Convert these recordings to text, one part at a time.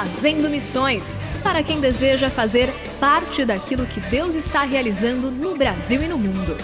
Fazendo Missões para quem deseja fazer parte daquilo que Deus está realizando no Brasil e no mundo.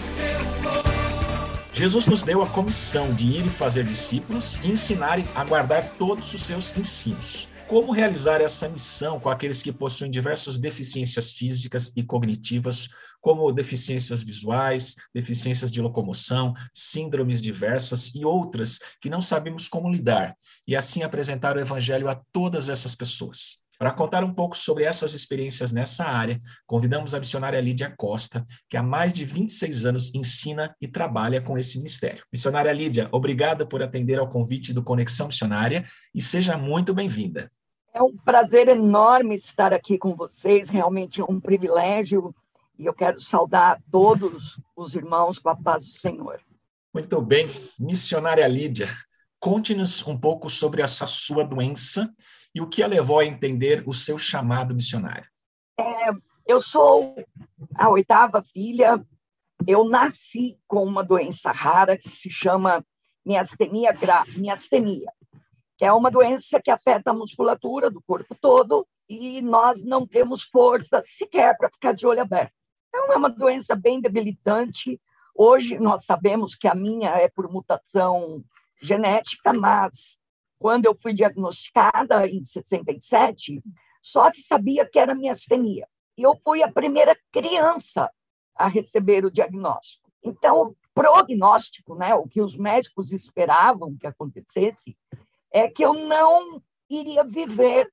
Jesus nos deu a comissão de ir e fazer discípulos e ensinar a guardar todos os seus ensinos. Como realizar essa missão com aqueles que possuem diversas deficiências físicas e cognitivas, como deficiências visuais, deficiências de locomoção, síndromes diversas e outras que não sabemos como lidar, e assim apresentar o Evangelho a todas essas pessoas? Para contar um pouco sobre essas experiências nessa área, convidamos a missionária Lídia Costa, que há mais de 26 anos ensina e trabalha com esse ministério. Missionária Lídia, obrigada por atender ao convite do Conexão Missionária e seja muito bem-vinda. É um prazer enorme estar aqui com vocês, realmente é um privilégio, e eu quero saudar todos os irmãos com a paz do Senhor. Muito bem, missionária Lídia, conte-nos um pouco sobre essa sua doença e o que a levou a entender o seu chamado missionário. É, eu sou a oitava filha, eu nasci com uma doença rara que se chama miastenia grave, miastenia que é uma doença que afeta a musculatura do corpo todo e nós não temos força sequer para ficar de olho aberto. Então, é uma doença bem debilitante. Hoje nós sabemos que a minha é por mutação genética, mas quando eu fui diagnosticada em 67, só se sabia que era miastenia. E eu fui a primeira criança a receber o diagnóstico. Então, o prognóstico, né, o que os médicos esperavam que acontecesse, é que eu não iria viver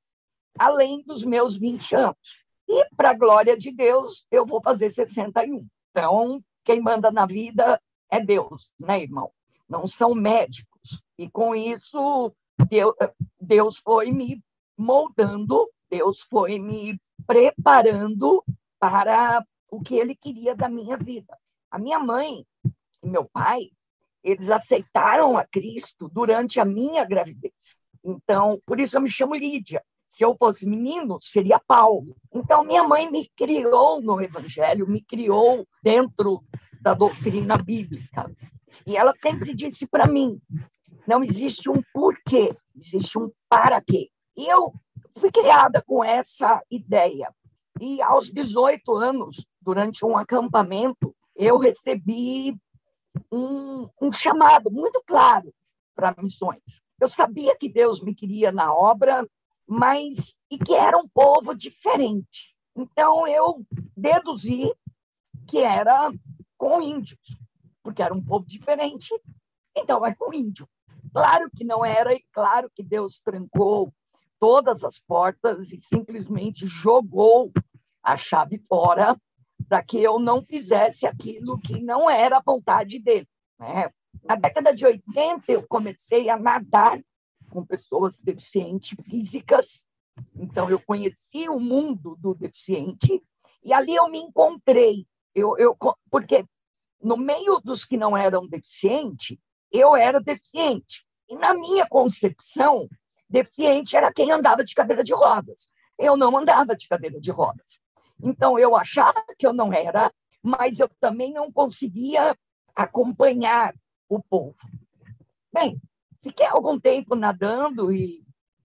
além dos meus 20 anos. E, para a glória de Deus, eu vou fazer 61. Então, quem manda na vida é Deus, né, irmão? Não são médicos. E com isso, Deus foi me moldando, Deus foi me preparando para o que ele queria da minha vida. A minha mãe e meu pai eles aceitaram a Cristo durante a minha gravidez. Então, por isso eu me chamo Lídia. Se eu fosse menino, seria Paulo. Então, minha mãe me criou no Evangelho, me criou dentro da doutrina bíblica. E ela sempre disse para mim: não existe um porquê, existe um para quê. E eu fui criada com essa ideia. E aos 18 anos, durante um acampamento, eu recebi um, um chamado muito claro para missões. Eu sabia que Deus me queria na obra, mas e que era um povo diferente. Então eu deduzi que era com índios, porque era um povo diferente, então é com índio. Claro que não era, e claro que Deus trancou todas as portas e simplesmente jogou a chave fora para que eu não fizesse aquilo que não era a vontade dele. Né? Na década de 80, eu comecei a nadar com pessoas deficientes físicas, então eu conheci o mundo do deficiente e ali eu me encontrei. Eu, eu, porque no meio dos que não eram deficientes, eu era deficiente. E na minha concepção, deficiente era quem andava de cadeira de rodas. eu não andava de cadeira de rodas. Então, eu achava que eu não era, mas eu também não conseguia acompanhar o povo. Bem, fiquei algum tempo nadando e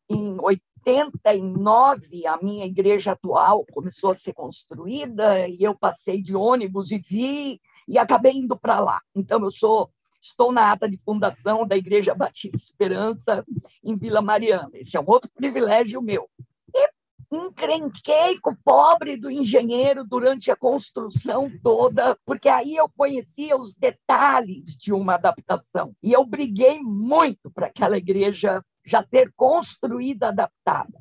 em 89 a minha igreja atual começou a ser construída e eu passei de ônibus e vi e acabei indo para lá. Então eu sou estou na ata de fundação da Igreja Batista Esperança em Vila Mariana. Esse é um outro privilégio meu. Encrenquei com o pobre do engenheiro durante a construção toda, porque aí eu conhecia os detalhes de uma adaptação. E eu briguei muito para aquela igreja já ter construído adaptada.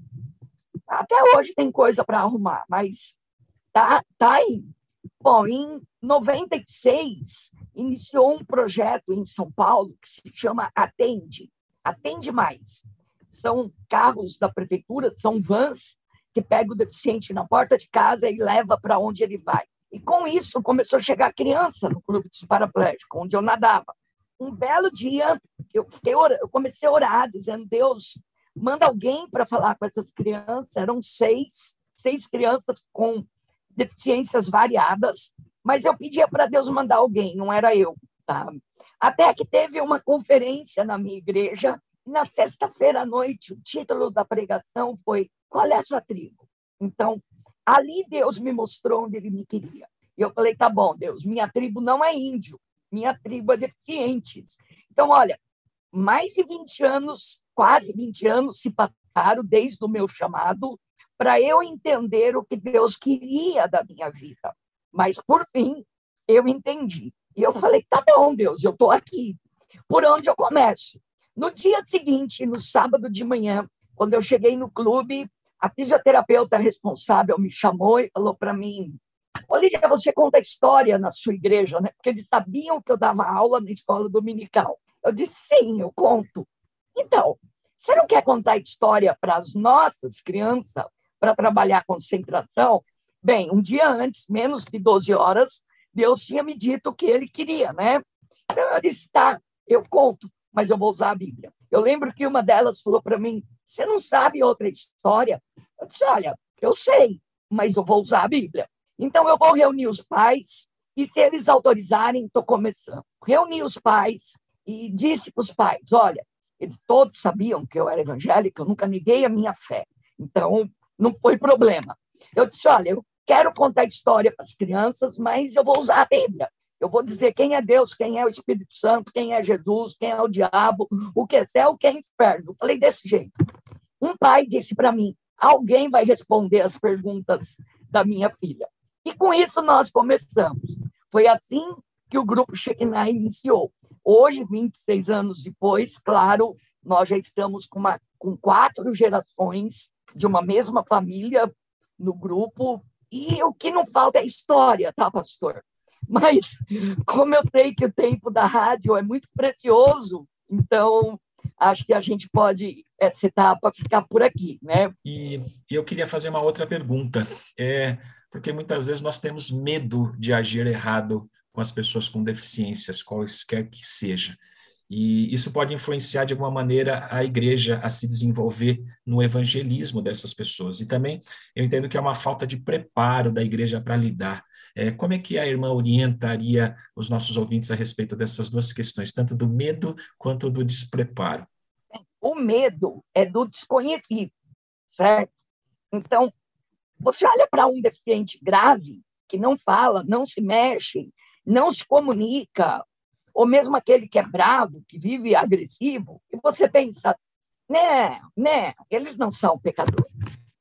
Até hoje tem coisa para arrumar, mas tá, tá aí. Bom, em 96, iniciou um projeto em São Paulo que se chama Atende, Atende Mais. São carros da prefeitura, são vans que pegam o deficiente na porta de casa e leva para onde ele vai. E com isso começou a chegar criança no clube dos paraplégicos, onde eu nadava. Um belo dia, eu, eu comecei a orar, dizendo: Deus, manda alguém para falar com essas crianças. Eram seis, seis crianças com deficiências variadas, mas eu pedia para Deus mandar alguém, não era eu. Tá? Até que teve uma conferência na minha igreja, na sexta-feira à noite, o título da pregação foi Qual é a sua tribo? Então, ali Deus me mostrou onde ele me queria. E eu falei: tá bom, Deus, minha tribo não é índio, minha tribo é deficientes. Então, olha, mais de 20 anos, quase 20 anos se passaram desde o meu chamado para eu entender o que Deus queria da minha vida. Mas, por fim, eu entendi. E eu falei: tá bom, Deus, eu estou aqui. Por onde eu começo? No dia seguinte, no sábado de manhã, quando eu cheguei no clube, a fisioterapeuta responsável me chamou e falou para mim: Olívia, você conta história na sua igreja, né? Porque eles sabiam que eu dava aula na escola dominical. Eu disse: sim, eu conto. Então, você não quer contar história para as nossas crianças para trabalhar concentração? Bem, um dia antes, menos de 12 horas, Deus tinha me dito o que ele queria, né? Então, eu disse: tá, eu conto, mas eu vou usar a Bíblia. Eu lembro que uma delas falou para mim: você não sabe outra história? Eu disse: olha, eu sei, mas eu vou usar a Bíblia. Então, eu vou reunir os pais, e se eles autorizarem, estou começando. Reuni os pais e disse para os pais: olha, eles todos sabiam que eu era evangélica, eu nunca neguei a minha fé, então não foi problema. Eu disse: olha, eu quero contar história para as crianças, mas eu vou usar a Bíblia. Eu vou dizer quem é Deus, quem é o Espírito Santo, quem é Jesus, quem é o diabo, o que é céu, o que é inferno. Eu falei desse jeito. Um pai disse para mim: alguém vai responder as perguntas da minha filha. E com isso nós começamos. Foi assim que o grupo Shekinah iniciou. Hoje, 26 anos depois, claro, nós já estamos com, uma, com quatro gerações de uma mesma família no grupo, e o que não falta é história, tá, pastor? Mas, como eu sei que o tempo da rádio é muito precioso, então acho que a gente pode, essa etapa, ficar por aqui, né? E, e eu queria fazer uma outra pergunta. É, porque muitas vezes nós temos medo de agir errado com as pessoas com deficiências, quaisquer que seja. E isso pode influenciar de alguma maneira a igreja a se desenvolver no evangelismo dessas pessoas. E também eu entendo que é uma falta de preparo da igreja para lidar. É, como é que a irmã orientaria os nossos ouvintes a respeito dessas duas questões, tanto do medo quanto do despreparo? O medo é do desconhecido, certo? Então, você olha para um deficiente grave, que não fala, não se mexe, não se comunica, ou mesmo aquele que é bravo, que vive agressivo, e você pensa, né, né, eles não são pecadores.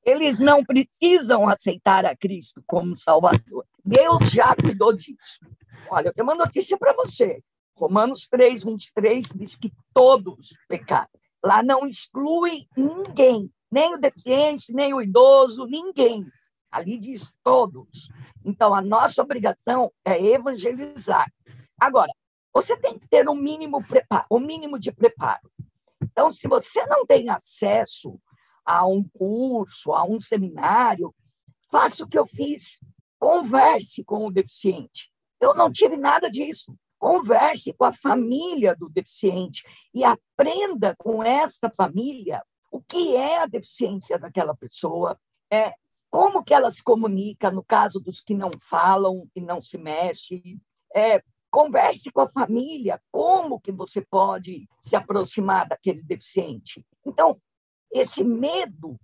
Eles não precisam aceitar a Cristo como Salvador. Deus já cuidou disso. Olha, eu tenho uma notícia para você. Romanos 3, 23 diz que todos pecaram. Lá não exclui ninguém nem o deficiente, nem o idoso, ninguém. Ali diz todos. Então, a nossa obrigação é evangelizar. Agora, você tem que ter um mínimo, preparo, um mínimo de preparo. Então, se você não tem acesso a um curso, a um seminário, faça o que eu fiz. Converse com o deficiente. Eu não tive nada disso. Converse com a família do deficiente e aprenda com essa família o que é a deficiência daquela pessoa é, como que ela se comunica no caso dos que não falam e não se mexe, é, converse com a família, como que você pode se aproximar daquele deficiente. Então, esse medo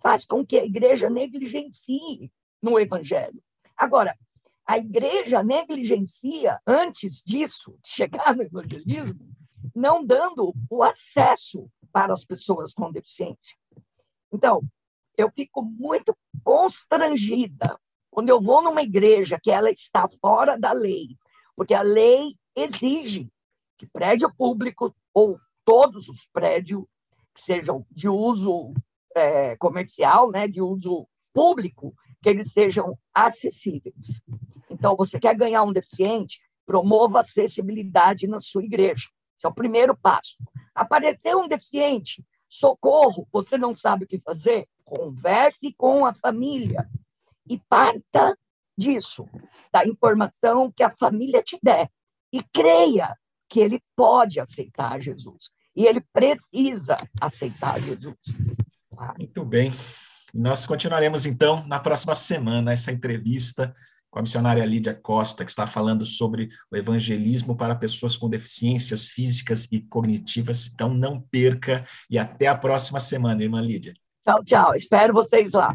faz com que a igreja negligencie no evangelho. Agora, a igreja negligencia antes disso, chegar no evangelismo, não dando o acesso para as pessoas com deficiência. Então, eu fico muito constrangida quando eu vou numa igreja que ela está fora da lei, porque a lei exige que prédio público ou todos os prédios que sejam de uso é, comercial, né, de uso público, que eles sejam acessíveis. Então, você quer ganhar um deficiente, promova acessibilidade na sua igreja. Esse é o primeiro passo. Apareceu um deficiente, socorro, você não sabe o que fazer? Converse com a família e parta disso, da informação que a família te der. E creia que ele pode aceitar Jesus. E ele precisa aceitar Jesus. Muito bem. Nós continuaremos, então, na próxima semana, essa entrevista com a missionária Lídia Costa, que está falando sobre o evangelismo para pessoas com deficiências físicas e cognitivas. Então, não perca e até a próxima semana, irmã Lídia. Tchau, tchau. Espero vocês lá.